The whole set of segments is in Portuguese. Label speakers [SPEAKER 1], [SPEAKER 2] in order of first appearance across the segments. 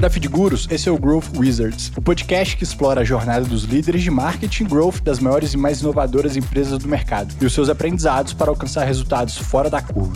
[SPEAKER 1] Da Fidguros, esse é o Growth Wizards, o podcast que explora a jornada dos líderes de marketing growth das maiores e mais inovadoras empresas do mercado e os seus aprendizados para alcançar resultados fora da curva.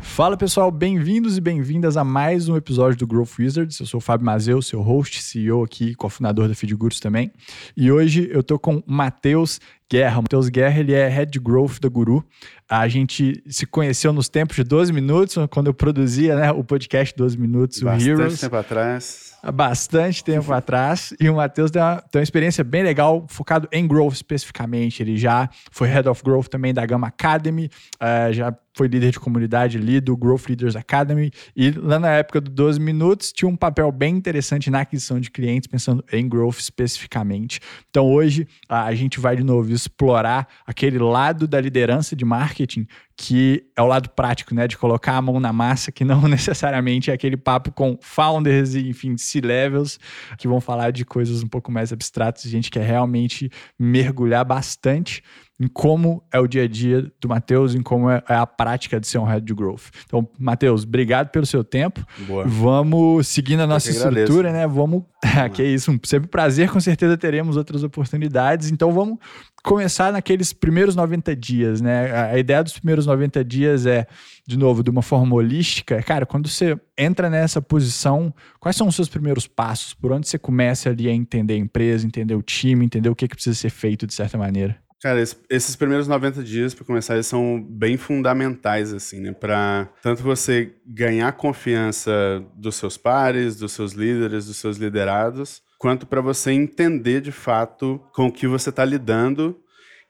[SPEAKER 1] Fala pessoal, bem-vindos e bem-vindas a mais um episódio do Growth Wizards. Eu sou o Fábio Mazeu, seu host, CEO aqui, cofundador da Fidgurus também. E hoje eu tô com o Matheus Guerra. O Matheus Guerra, ele é Head Growth da Guru. A gente se conheceu nos tempos de 12 minutos, quando eu produzia né, o podcast 12 Minutos,
[SPEAKER 2] Bastante
[SPEAKER 1] o Heroes.
[SPEAKER 2] tempo atrás.
[SPEAKER 1] Há bastante tempo atrás. E o Matheus tem, uma, tem uma experiência bem legal, focado em growth especificamente. Ele já foi Head of Growth também da Gama Academy, uh, já foi líder de comunidade ali do Growth Leaders Academy. E lá na época do 12 Minutos, tinha um papel bem interessante na aquisição de clientes, pensando em growth especificamente. Então hoje a gente vai de novo explorar aquele lado da liderança de marketing que é o lado prático, né, de colocar a mão na massa, que não necessariamente é aquele papo com founders e, enfim, C-levels, que vão falar de coisas um pouco mais abstratas. Gente quer realmente mergulhar bastante em como é o dia a dia do Matheus, em como é a prática de ser um head de growth. Então, Matheus, obrigado pelo seu tempo.
[SPEAKER 2] Boa.
[SPEAKER 1] Vamos seguindo a nossa estrutura, né? Vamos. que é isso, um sempre prazer, com certeza teremos outras oportunidades. Então, vamos começar naqueles primeiros 90 dias, né? A ideia dos primeiros 90 dias é, de novo, de uma forma holística. Cara, quando você entra nessa posição, quais são os seus primeiros passos? Por onde você começa ali a entender a empresa, entender o time, entender o que, que precisa ser feito de certa maneira?
[SPEAKER 2] Cara, esses primeiros 90 dias, para começar, eles são bem fundamentais, assim, né? Para tanto você ganhar confiança dos seus pares, dos seus líderes, dos seus liderados, quanto para você entender de fato com o que você está lidando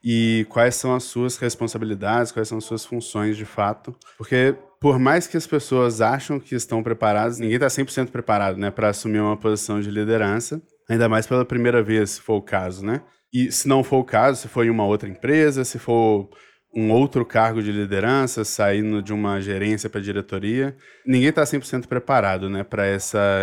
[SPEAKER 2] e quais são as suas responsabilidades, quais são as suas funções de fato. Porque por mais que as pessoas acham que estão preparadas, ninguém está 100% preparado, né, para assumir uma posição de liderança, ainda mais pela primeira vez, se for o caso, né? E se não for o caso, se for em uma outra empresa, se for um outro cargo de liderança, saindo de uma gerência para diretoria, ninguém está 100% preparado né, para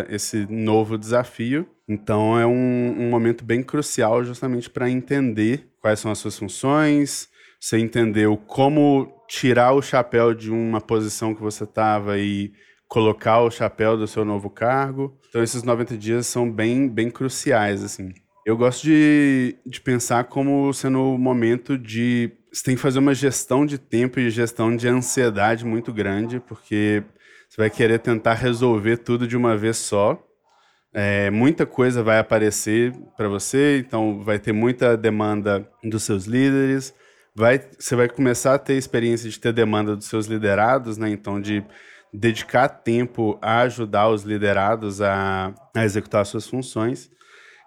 [SPEAKER 2] esse novo desafio. Então é um, um momento bem crucial justamente para entender quais são as suas funções, você entendeu como tirar o chapéu de uma posição que você estava e colocar o chapéu do seu novo cargo. Então esses 90 dias são bem, bem cruciais, assim. Eu gosto de, de pensar como sendo o momento de. Você tem que fazer uma gestão de tempo e gestão de ansiedade muito grande, porque você vai querer tentar resolver tudo de uma vez só. É, muita coisa vai aparecer para você, então vai ter muita demanda dos seus líderes. Vai, você vai começar a ter experiência de ter demanda dos seus liderados, né? Então, de dedicar tempo a ajudar os liderados a, a executar suas funções.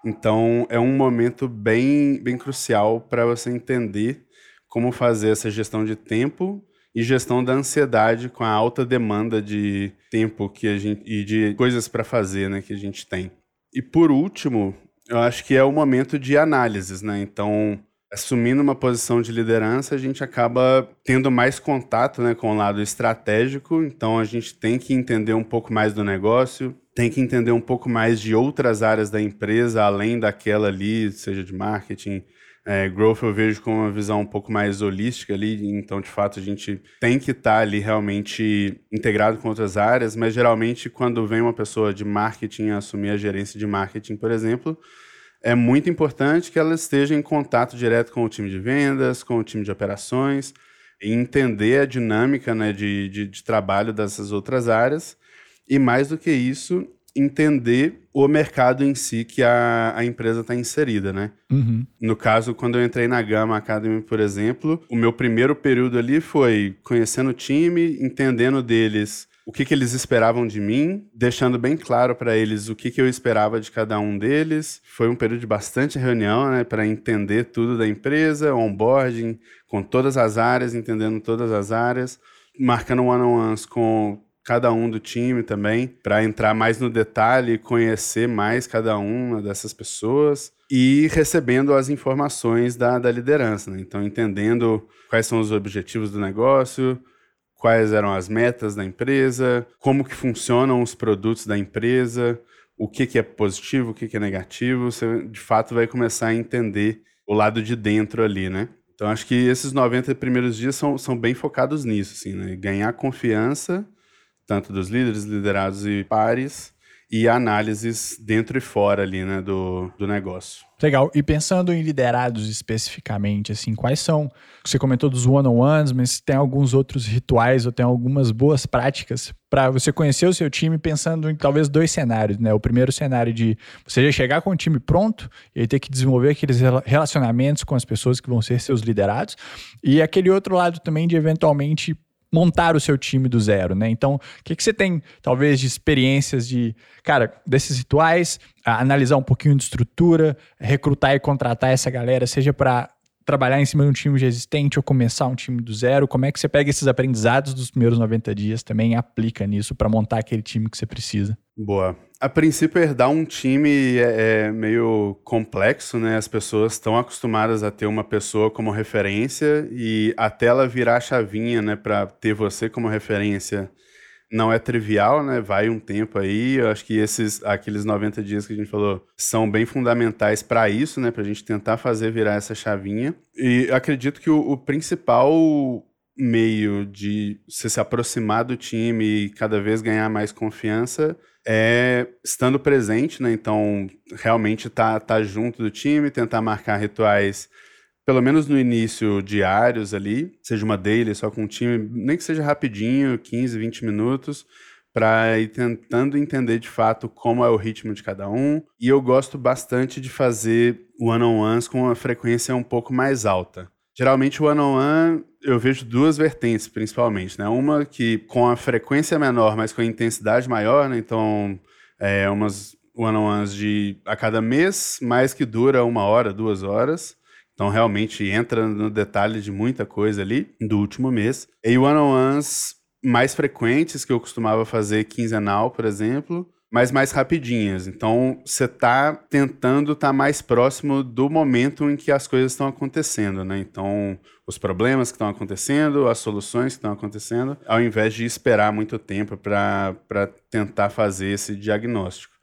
[SPEAKER 2] Então, é um momento bem, bem crucial para você entender como fazer essa gestão de tempo e gestão da ansiedade com a alta demanda de tempo que a gente e de coisas para fazer, né, que a gente tem. E por último, eu acho que é o momento de análises, né? Então, assumindo uma posição de liderança, a gente acaba tendo mais contato, né, com o lado estratégico. Então, a gente tem que entender um pouco mais do negócio, tem que entender um pouco mais de outras áreas da empresa, além daquela ali, seja de marketing, é, growth eu vejo com uma visão um pouco mais holística ali, então de fato a gente tem que estar tá ali realmente integrado com outras áreas, mas geralmente quando vem uma pessoa de marketing assumir a gerência de marketing, por exemplo, é muito importante que ela esteja em contato direto com o time de vendas, com o time de operações, e entender a dinâmica né, de, de, de trabalho dessas outras áreas e mais do que isso, entender o mercado em si que a, a empresa está inserida, né? Uhum. No caso, quando eu entrei na Gama Academy, por exemplo, o meu primeiro período ali foi conhecendo o time, entendendo deles o que, que eles esperavam de mim, deixando bem claro para eles o que, que eu esperava de cada um deles. Foi um período de bastante reunião, né, para entender tudo da empresa, onboarding com todas as áreas, entendendo todas as áreas, marcando one-on-ones com cada um do time também, para entrar mais no detalhe e conhecer mais cada uma dessas pessoas e recebendo as informações da, da liderança. Né? Então, entendendo quais são os objetivos do negócio, quais eram as metas da empresa, como que funcionam os produtos da empresa, o que, que é positivo, o que, que é negativo, você de fato vai começar a entender o lado de dentro ali, né? Então, acho que esses 90 primeiros dias são, são bem focados nisso, assim, né? Ganhar confiança tanto dos líderes, liderados e pares, e análises dentro e fora ali, né, do, do negócio.
[SPEAKER 1] Legal. E pensando em liderados especificamente, assim, quais são? Você comentou dos one-on-ones, mas tem alguns outros rituais ou tem algumas boas práticas para você conhecer o seu time pensando em talvez dois cenários, né? O primeiro cenário de você já chegar com o time pronto e ter que desenvolver aqueles relacionamentos com as pessoas que vão ser seus liderados, e aquele outro lado também de eventualmente montar o seu time do zero, né? Então, o que, que você tem, talvez, de experiências de, cara, desses rituais, analisar um pouquinho de estrutura, recrutar e contratar essa galera, seja para trabalhar em cima de um time já existente ou começar um time do zero? Como é que você pega esses aprendizados dos primeiros 90 dias também e aplica nisso para montar aquele time que você precisa?
[SPEAKER 2] Boa. A princípio, herdar um time é, é meio complexo, né? As pessoas estão acostumadas a ter uma pessoa como referência e até ela virar a chavinha, né, para ter você como referência, não é trivial, né? Vai um tempo aí. Eu acho que esses aqueles 90 dias que a gente falou são bem fundamentais para isso, né? Para a gente tentar fazer virar essa chavinha. E acredito que o, o principal meio de você se aproximar do time e cada vez ganhar mais confiança é estando presente, né? Então, realmente tá, tá junto do time, tentar marcar rituais, pelo menos no início, diários ali, seja uma daily só com o time, nem que seja rapidinho, 15, 20 minutos, para ir tentando entender de fato como é o ritmo de cada um. E eu gosto bastante de fazer one-on-ones com uma frequência um pouco mais alta. Geralmente o one-on-one eu vejo duas vertentes, principalmente, né? Uma que com a frequência menor, mas com a intensidade maior, né? Então, é umas one-on-ones de a cada mês, mais que dura uma hora, duas horas. Então, realmente entra no detalhe de muita coisa ali do último mês. E one-on-ones mais frequentes, que eu costumava fazer quinzenal, por exemplo, mas mais rapidinhas. Então, você está tentando estar tá mais próximo do momento em que as coisas estão acontecendo, né? Então, os problemas que estão acontecendo, as soluções que estão acontecendo, ao invés de esperar muito tempo para tentar fazer esse diagnóstico.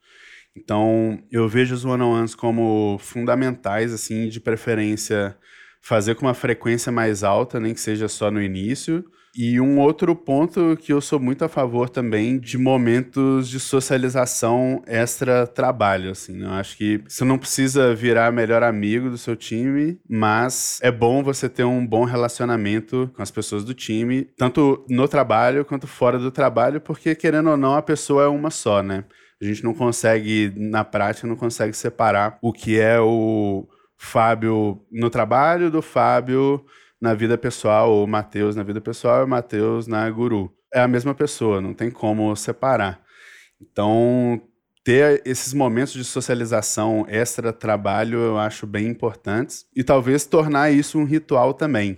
[SPEAKER 2] Então, eu vejo os one-on-ones como fundamentais, assim, de preferência fazer com uma frequência mais alta, nem que seja só no início, e um outro ponto que eu sou muito a favor também de momentos de socialização extra-trabalho, assim. Né? Eu acho que você não precisa virar melhor amigo do seu time, mas é bom você ter um bom relacionamento com as pessoas do time, tanto no trabalho quanto fora do trabalho, porque querendo ou não, a pessoa é uma só, né? A gente não consegue, na prática, não consegue separar o que é o Fábio no trabalho do Fábio na vida pessoal, ou Mateus na vida pessoal e Mateus na guru. É a mesma pessoa, não tem como separar. Então, ter esses momentos de socialização extra-trabalho eu acho bem importantes e talvez tornar isso um ritual também.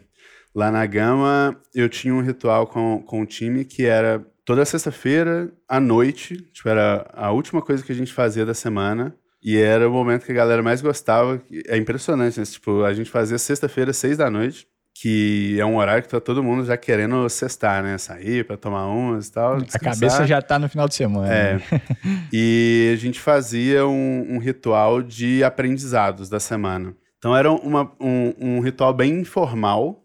[SPEAKER 2] Lá na Gama, eu tinha um ritual com, com o time que era toda sexta-feira à noite, tipo, era a última coisa que a gente fazia da semana. E era o momento que a galera mais gostava. É impressionante, né? Tipo, a gente fazia sexta-feira, seis da noite que é um horário que tá todo mundo já querendo cestar, né? Sair para tomar umas e tal.
[SPEAKER 1] Descansar. A cabeça já tá no final de semana.
[SPEAKER 2] É. E a gente fazia um, um, ritual de aprendizados da semana. Então era uma, um, um ritual bem informal.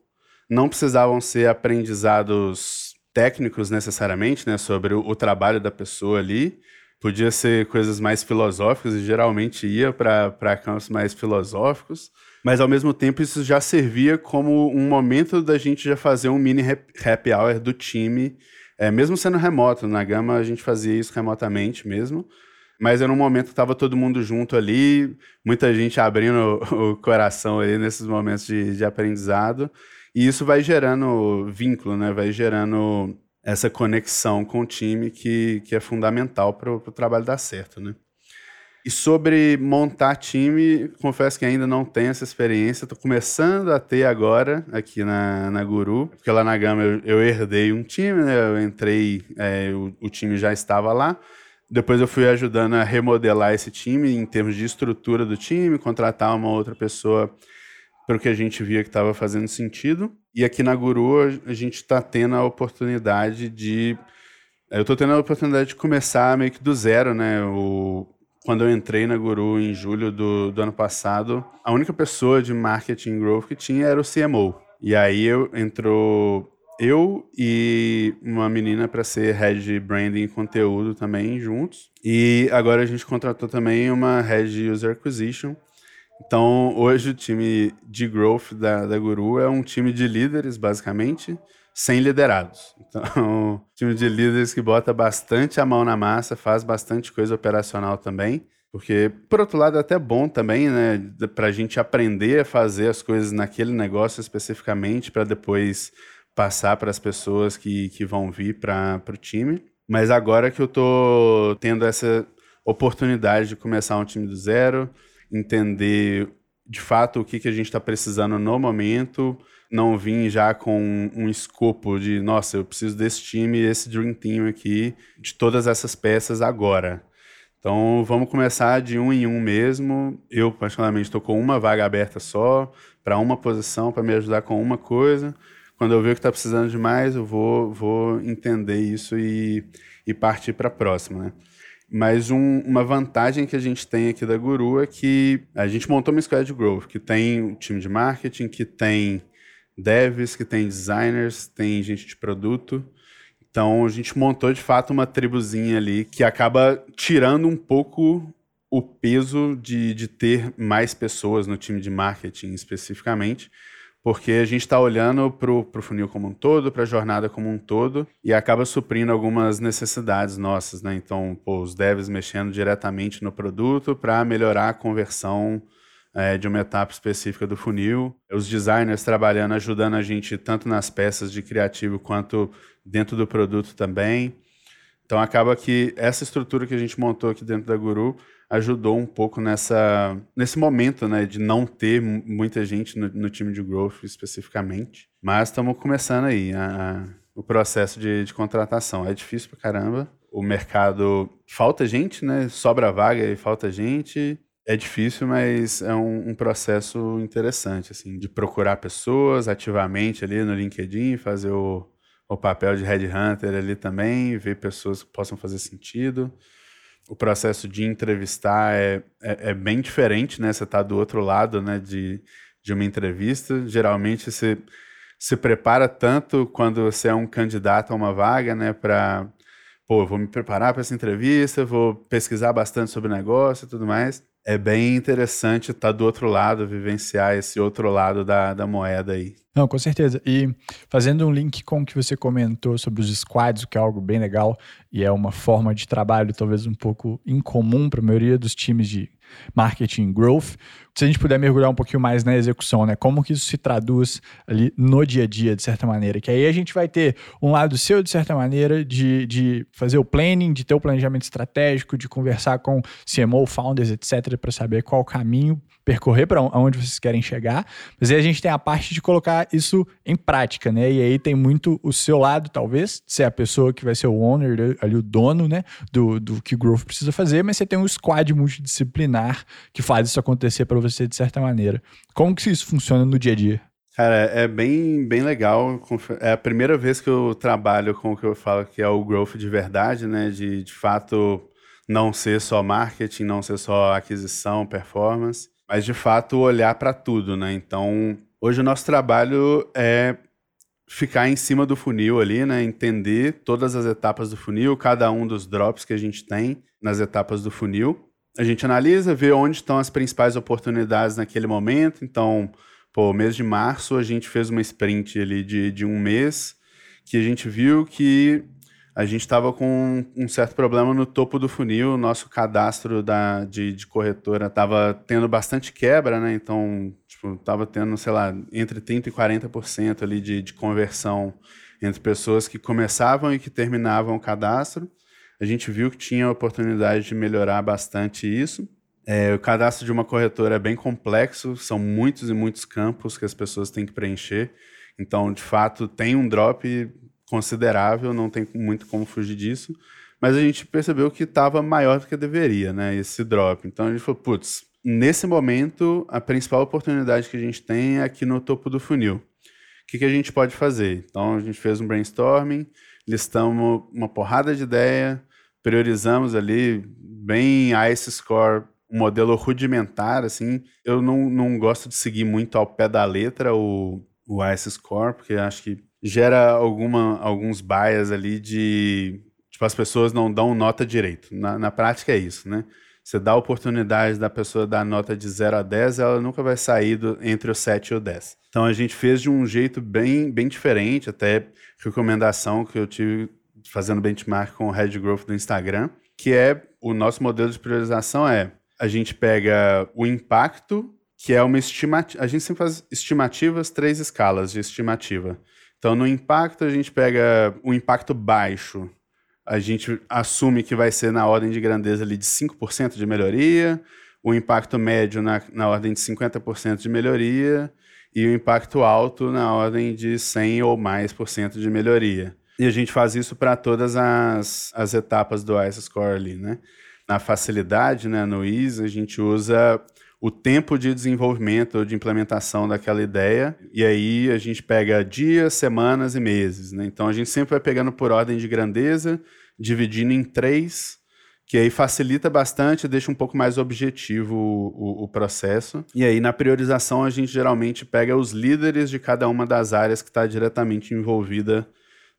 [SPEAKER 2] Não precisavam ser aprendizados técnicos necessariamente, né? Sobre o, o trabalho da pessoa ali. Podia ser coisas mais filosóficas e geralmente ia para campos mais filosóficos mas ao mesmo tempo isso já servia como um momento da gente já fazer um mini happy hour do time, é, mesmo sendo remoto. Na Gama a gente fazia isso remotamente mesmo, mas era um momento que estava todo mundo junto ali, muita gente abrindo o coração aí nesses momentos de, de aprendizado, e isso vai gerando vínculo, né? vai gerando essa conexão com o time que, que é fundamental para o trabalho dar certo. Né? E sobre montar time, confesso que ainda não tenho essa experiência. Estou começando a ter agora aqui na, na Guru, porque lá na Gama eu, eu herdei um time, né? Eu entrei, é, o, o time já estava lá. Depois eu fui ajudando a remodelar esse time em termos de estrutura do time, contratar uma outra pessoa para o que a gente via que estava fazendo sentido. E aqui na Guru a gente está tendo a oportunidade de. Eu estou tendo a oportunidade de começar meio que do zero, né? O, quando eu entrei na Guru em julho do, do ano passado, a única pessoa de marketing growth que tinha era o CMO. E aí eu entrou eu e uma menina para ser head branding e conteúdo também juntos. E agora a gente contratou também uma head user acquisition. Então, hoje o time de growth da, da Guru é um time de líderes, basicamente, sem liderados. Então, time de líderes que bota bastante a mão na massa, faz bastante coisa operacional também. Porque, por outro lado, é até bom também, né, para a gente aprender a fazer as coisas naquele negócio especificamente, para depois passar para as pessoas que, que vão vir para o time. Mas agora que eu tô tendo essa oportunidade de começar um time do zero, entender de fato o que, que a gente está precisando no momento, não vim já com um escopo de, nossa, eu preciso desse time, esse Dream Team aqui, de todas essas peças agora. Então vamos começar de um em um mesmo. Eu, particularmente, estou com uma vaga aberta só, para uma posição, para me ajudar com uma coisa. Quando eu ver que está precisando de mais, eu vou, vou entender isso e, e partir para a próxima. Né? Mas um, uma vantagem que a gente tem aqui da Guru é que a gente montou uma Squad Growth, que tem um time de marketing, que tem devs, que tem designers, tem gente de produto. Então a gente montou de fato uma tribuzinha ali que acaba tirando um pouco o peso de, de ter mais pessoas no time de marketing especificamente, porque a gente está olhando para o funil como um todo, para a jornada como um todo, e acaba suprindo algumas necessidades nossas, né? Então, pô, os devs mexendo diretamente no produto para melhorar a conversão é, de uma etapa específica do funil. Os designers trabalhando, ajudando a gente tanto nas peças de criativo quanto dentro do produto também. Então acaba que essa estrutura que a gente montou aqui dentro da Guru ajudou um pouco nessa, nesse momento, né, de não ter muita gente no, no time de growth especificamente. Mas estamos começando aí a, a, o processo de, de contratação. É difícil pra caramba. O mercado falta gente, né? Sobra vaga e falta gente. É difícil, mas é um, um, processo interessante, assim, de procurar pessoas ativamente ali no LinkedIn, fazer o, o papel de headhunter ali também, ver pessoas que possam fazer sentido. O processo de entrevistar é, é, é bem diferente, né? Você está do outro lado, né, de, de uma entrevista. Geralmente você se prepara tanto quando você é um candidato a uma vaga, né, para pô, vou me preparar para essa entrevista, vou pesquisar bastante sobre o negócio e tudo mais é bem interessante estar tá do outro lado, vivenciar esse outro lado da, da moeda aí.
[SPEAKER 1] Não, com certeza. E fazendo um link com o que você comentou sobre os squads, que é algo bem legal e é uma forma de trabalho talvez um pouco incomum para a maioria dos times de marketing growth. Se a gente puder mergulhar um pouquinho mais na execução, né? Como que isso se traduz ali no dia a dia, de certa maneira. Que aí a gente vai ter um lado seu, de certa maneira, de, de fazer o planning, de ter o planejamento estratégico, de conversar com CMO, founders, etc., para saber qual o caminho percorrer para onde vocês querem chegar. Mas aí a gente tem a parte de colocar isso em prática, né? E aí tem muito o seu lado, talvez, ser a pessoa que vai ser o owner, ali o dono, né? Do, do que o Growth precisa fazer, mas você tem um squad multidisciplinar que faz isso acontecer para você de certa maneira. Como que isso funciona no dia a dia?
[SPEAKER 2] Cara, é bem, bem legal. É a primeira vez que eu trabalho com o que eu falo que é o growth de verdade, né? De, de fato, não ser só marketing, não ser só aquisição, performance mas de fato olhar para tudo, né? Então, hoje o nosso trabalho é ficar em cima do funil ali, né? Entender todas as etapas do funil, cada um dos drops que a gente tem nas etapas do funil. A gente analisa, vê onde estão as principais oportunidades naquele momento. Então, pô, mês de março a gente fez uma sprint ali de, de um mês que a gente viu que a gente estava com um certo problema no topo do funil, o nosso cadastro da, de, de corretora estava tendo bastante quebra, né? Então, tipo, estava tendo, sei lá, entre 30% e 40% ali de, de conversão entre pessoas que começavam e que terminavam o cadastro. A gente viu que tinha a oportunidade de melhorar bastante isso. É, o cadastro de uma corretora é bem complexo, são muitos e muitos campos que as pessoas têm que preencher. Então, de fato, tem um drop considerável, não tem muito como fugir disso. Mas a gente percebeu que estava maior do que deveria, né? Esse drop. Então a gente falou, putz, nesse momento, a principal oportunidade que a gente tem é aqui no topo do funil. O que, que a gente pode fazer? Então a gente fez um brainstorming, listamos uma porrada de ideia, priorizamos ali bem ICE Score, um modelo rudimentar, assim. Eu não, não gosto de seguir muito ao pé da letra o, o ICE Score, porque acho que gera alguma, alguns bias ali de. Tipo, as pessoas não dão nota direito. Na, na prática é isso, né? Você dá a oportunidade da pessoa dar nota de 0 a 10, ela nunca vai sair do, entre o 7 e o 10. Então a gente fez de um jeito bem, bem diferente, até recomendação que eu tive fazendo benchmark com o Head Growth do Instagram, que é o nosso modelo de priorização é a gente pega o impacto, que é uma estimativa. A gente sempre faz estimativas, três escalas de estimativa. Então, no impacto, a gente pega o impacto baixo, a gente assume que vai ser na ordem de grandeza ali de 5% de melhoria, o impacto médio na, na ordem de 50% de melhoria e o impacto alto na ordem de 100 ou mais por cento de melhoria. E a gente faz isso para todas as, as etapas do ICE Score ali, né? Na facilidade, né, no IS, a gente usa o tempo de desenvolvimento de implementação daquela ideia, e aí a gente pega dias, semanas e meses. Né? Então a gente sempre vai pegando por ordem de grandeza, dividindo em três, que aí facilita bastante, deixa um pouco mais objetivo o, o, o, processo. E aí na priorização a gente geralmente pega os líderes de cada uma das áreas que está diretamente envolvida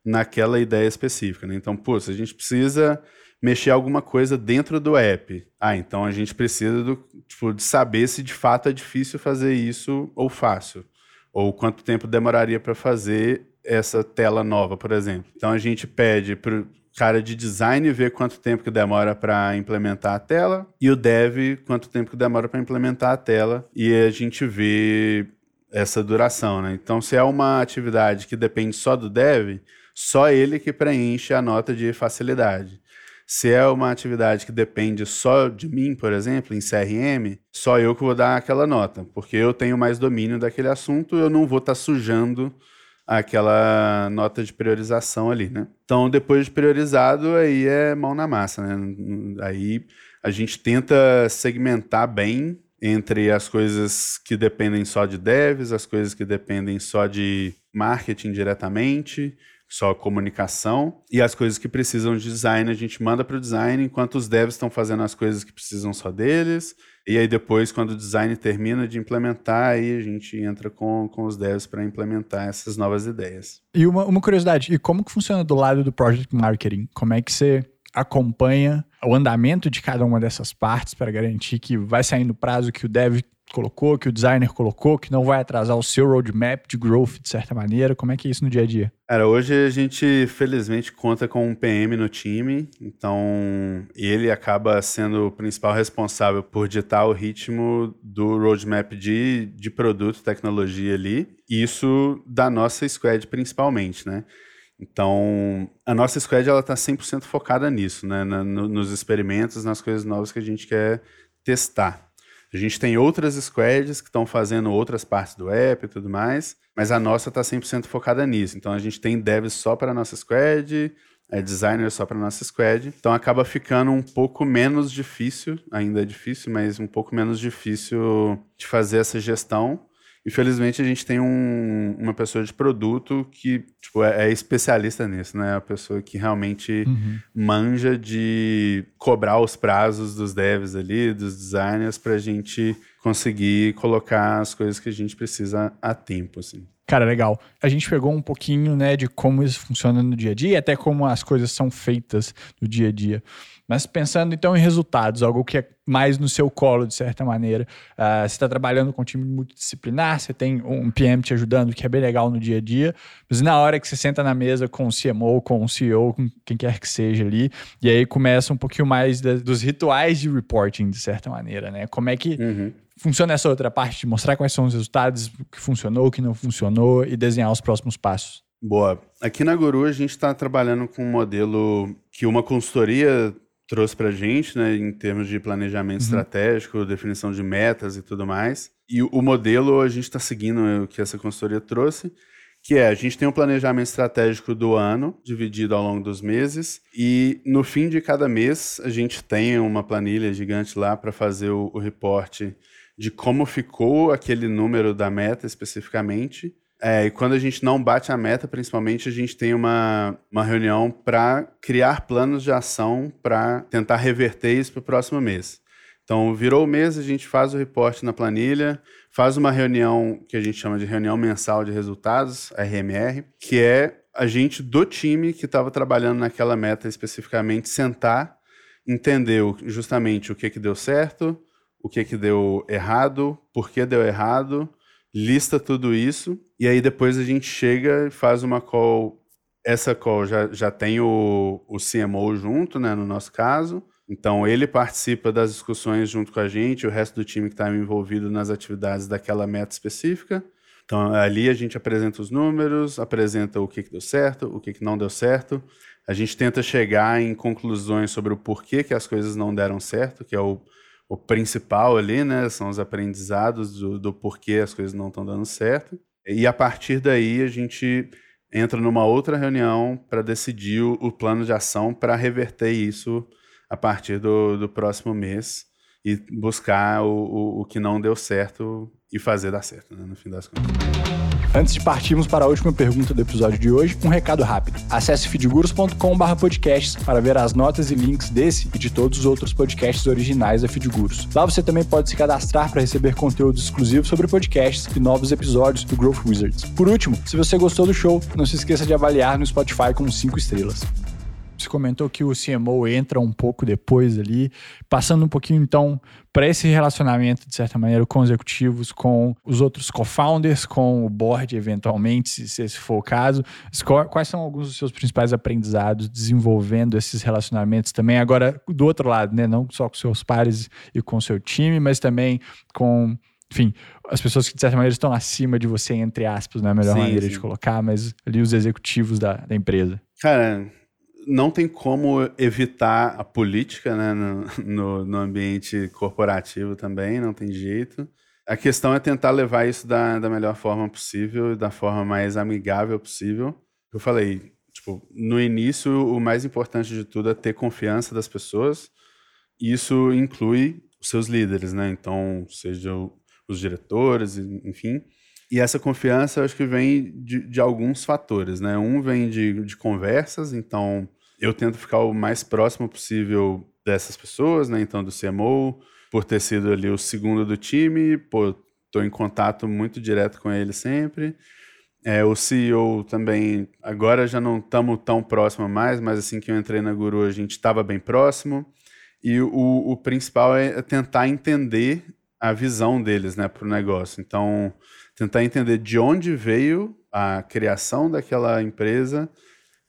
[SPEAKER 2] naquela ideia específica. Né? Então, pô, se a gente precisa mexer alguma coisa dentro do app. Ah, então a gente precisa do, tipo, de saber se de fato é difícil fazer isso ou fácil. Ou quanto tempo demoraria para fazer essa tela nova, por exemplo. Então a gente pede para o cara de design ver quanto tempo que demora para implementar a tela e o dev quanto tempo que demora para implementar a tela e a gente vê essa duração, né? Então se é uma atividade que depende só do dev, só ele que preenche a nota de facilidade. Se é uma atividade que depende só de mim, por exemplo, em CRM, só eu que vou dar aquela nota, porque eu tenho mais domínio daquele assunto, eu não vou estar tá sujando aquela nota de priorização ali, né? Então, depois de priorizado, aí é mão na massa, né? Aí a gente tenta segmentar bem entre as coisas que dependem só de devs, as coisas que dependem só de marketing diretamente, só comunicação. E as coisas que precisam de design, a gente manda para o design, enquanto os devs estão fazendo as coisas que precisam só deles. E aí depois, quando o design termina de implementar, aí a gente entra com, com os devs para implementar essas novas ideias.
[SPEAKER 1] E uma, uma curiosidade, e como que funciona do lado do Project Marketing? Como é que você acompanha o andamento de cada uma dessas partes para garantir que vai sair no prazo que o dev colocou, que o designer colocou, que não vai atrasar o seu roadmap de growth de certa maneira? Como é que é isso no dia a dia?
[SPEAKER 2] Cara, hoje a gente felizmente conta com um PM no time, então ele acaba sendo o principal responsável por ditar o ritmo do roadmap de, de produto, tecnologia ali, isso da nossa squad principalmente, né? Então, a nossa squad ela está 100% focada nisso, né? Na, no, nos experimentos, nas coisas novas que a gente quer testar. A gente tem outras squads que estão fazendo outras partes do app e tudo mais, mas a nossa está 100% focada nisso. Então a gente tem devs só para a nossa squad, é designer só para nossa squad. Então acaba ficando um pouco menos difícil, ainda é difícil, mas um pouco menos difícil de fazer essa gestão. Infelizmente, a gente tem um, uma pessoa de produto que tipo, é, é, especialista nisso, né? A pessoa que realmente uhum. manja de cobrar os prazos dos devs ali, dos designers, para a gente conseguir colocar as coisas que a gente precisa a tempo, assim.
[SPEAKER 1] Cara, legal. A gente pegou um pouquinho, né, de como isso funciona no dia a dia, até como as coisas são feitas no dia a dia. Mas pensando então em resultados, algo que é mais no seu colo, de certa maneira. Uh, você está trabalhando com um time multidisciplinar, você tem um PM te ajudando, que é bem legal no dia a dia, mas na hora que você senta na mesa com o CMO, com o CEO, com quem quer que seja ali, e aí começa um pouquinho mais de, dos rituais de reporting, de certa maneira, né? Como é que uhum. funciona essa outra parte de mostrar quais são os resultados, o que funcionou, o que não funcionou e desenhar os próximos passos?
[SPEAKER 2] Boa. Aqui na Guru a gente está trabalhando com um modelo que uma consultoria trouxe para a gente, né, em termos de planejamento uhum. estratégico, definição de metas e tudo mais. E o modelo a gente está seguindo o que essa consultoria trouxe, que é a gente tem um planejamento estratégico do ano, dividido ao longo dos meses, e no fim de cada mês a gente tem uma planilha gigante lá para fazer o, o reporte de como ficou aquele número da meta especificamente é, e quando a gente não bate a meta, principalmente, a gente tem uma, uma reunião para criar planos de ação para tentar reverter isso para o próximo mês. Então, virou o mês, a gente faz o reporte na planilha, faz uma reunião que a gente chama de reunião mensal de resultados, RMR, que é a gente do time que estava trabalhando naquela meta especificamente sentar, entender justamente o que, que deu certo, o que, que deu errado, por que deu errado, lista tudo isso, e aí depois a gente chega e faz uma call. Essa call já, já tem o, o CMO junto, né, no nosso caso, então, ele participa das discussões junto com a gente, o resto do time que está envolvido nas atividades daquela meta específica. Então, ali a gente apresenta os números, apresenta o que, que deu certo, o que, que não deu certo. A gente tenta chegar em conclusões sobre o porquê que as coisas não deram certo, que é o, o principal ali, né? São os aprendizados do, do porquê as coisas não estão dando certo. E a partir daí a gente entra numa outra reunião para decidir o, o plano de ação para reverter isso a partir do, do próximo mês e buscar o, o, o, que não deu certo e fazer dar certo, né, no fim das contas.
[SPEAKER 1] Antes de partirmos para a última pergunta do episódio de hoje, um recado rápido. Acesse feedgurus.com.br podcasts para ver as notas e links desse e de todos os outros podcasts originais da Feedgurus. Lá você também pode se cadastrar para receber conteúdo exclusivo sobre podcasts e novos episódios do Growth Wizards. Por último, se você gostou do show, não se esqueça de avaliar no Spotify com 5 estrelas. Você comentou que o CMO entra um pouco depois ali, passando um pouquinho então para esse relacionamento, de certa maneira, com os executivos, com os outros co-founders, com o board, eventualmente, se esse for o caso. Quais são alguns dos seus principais aprendizados desenvolvendo esses relacionamentos também? Agora, do outro lado, né? Não só com seus pares e com seu time, mas também com enfim, as pessoas que de certa maneira estão acima de você, entre aspas, não é a melhor sim, maneira sim. de colocar, mas ali os executivos da, da empresa.
[SPEAKER 2] Cara, não tem como evitar a política né, no, no, no, ambiente corporativo também, não tem jeito. A questão é tentar levar isso da, da melhor forma possível, da forma mais amigável possível. Eu falei, tipo, no início, o mais importante de tudo é ter confiança das pessoas. Isso inclui os seus líderes, né? Então, seja os diretores, enfim. E essa confiança, eu acho que vem de, de alguns fatores, né? Um vem de, de conversas, então eu tento ficar o mais próximo possível dessas pessoas, né? Então, do CMO, por ter sido ali o segundo do time, pô, tô em contato muito direto com ele sempre. É, o CEO também, agora já não estamos tão próximo mais, mas assim que eu entrei na Guru, a gente estava bem próximo. E o, o principal é tentar entender a visão deles né, para o negócio. Então, tentar entender de onde veio a criação daquela empresa,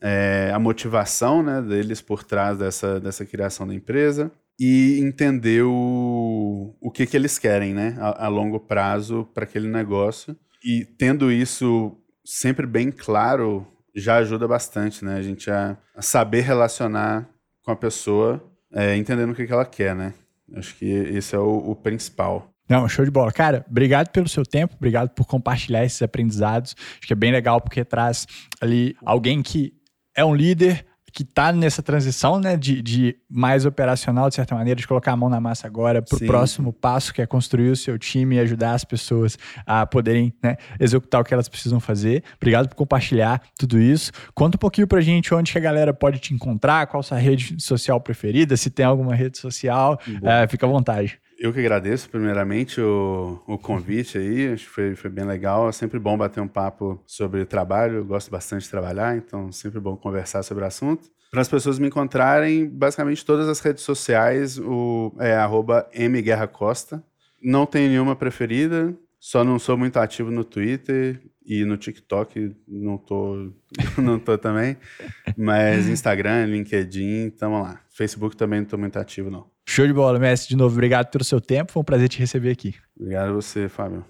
[SPEAKER 2] é, a motivação né, deles por trás dessa, dessa criação da empresa e entender o, o que, que eles querem né, a, a longo prazo para aquele negócio. E tendo isso sempre bem claro, já ajuda bastante né, a gente a, a saber relacionar com a pessoa, é, entendendo o que, que ela quer. Né? Acho que esse é o, o principal.
[SPEAKER 1] Não, show de bola. Cara, obrigado pelo seu tempo, obrigado por compartilhar esses aprendizados. Acho que é bem legal porque traz ali alguém que é um líder que está nessa transição né, de, de, mais operacional, de certa maneira, de colocar a mão na massa agora para o próximo passo, que é construir o seu time e ajudar as pessoas a poderem né, executar o que elas precisam fazer. Obrigado por compartilhar tudo isso. Conta um pouquinho para a gente onde a galera pode te encontrar, qual sua rede social preferida, se tem alguma rede social, é, fica à vontade.
[SPEAKER 2] Eu que agradeço, primeiramente, o, o convite aí. Acho que foi, foi bem legal. É sempre bom bater um papo sobre trabalho. Eu gosto bastante de trabalhar, então sempre bom conversar sobre o assunto. Para as pessoas me encontrarem, basicamente todas as redes sociais, o, é mguerracosta. Não tenho nenhuma preferida, só não sou muito ativo no Twitter e no TikTok não tô, não tô também. Mas Instagram, LinkedIn, tamo lá. Facebook também não tô muito ativo, não.
[SPEAKER 1] Show de bola, mestre. De novo, obrigado pelo seu tempo. Foi um prazer te receber aqui.
[SPEAKER 2] Obrigado a você, Fábio.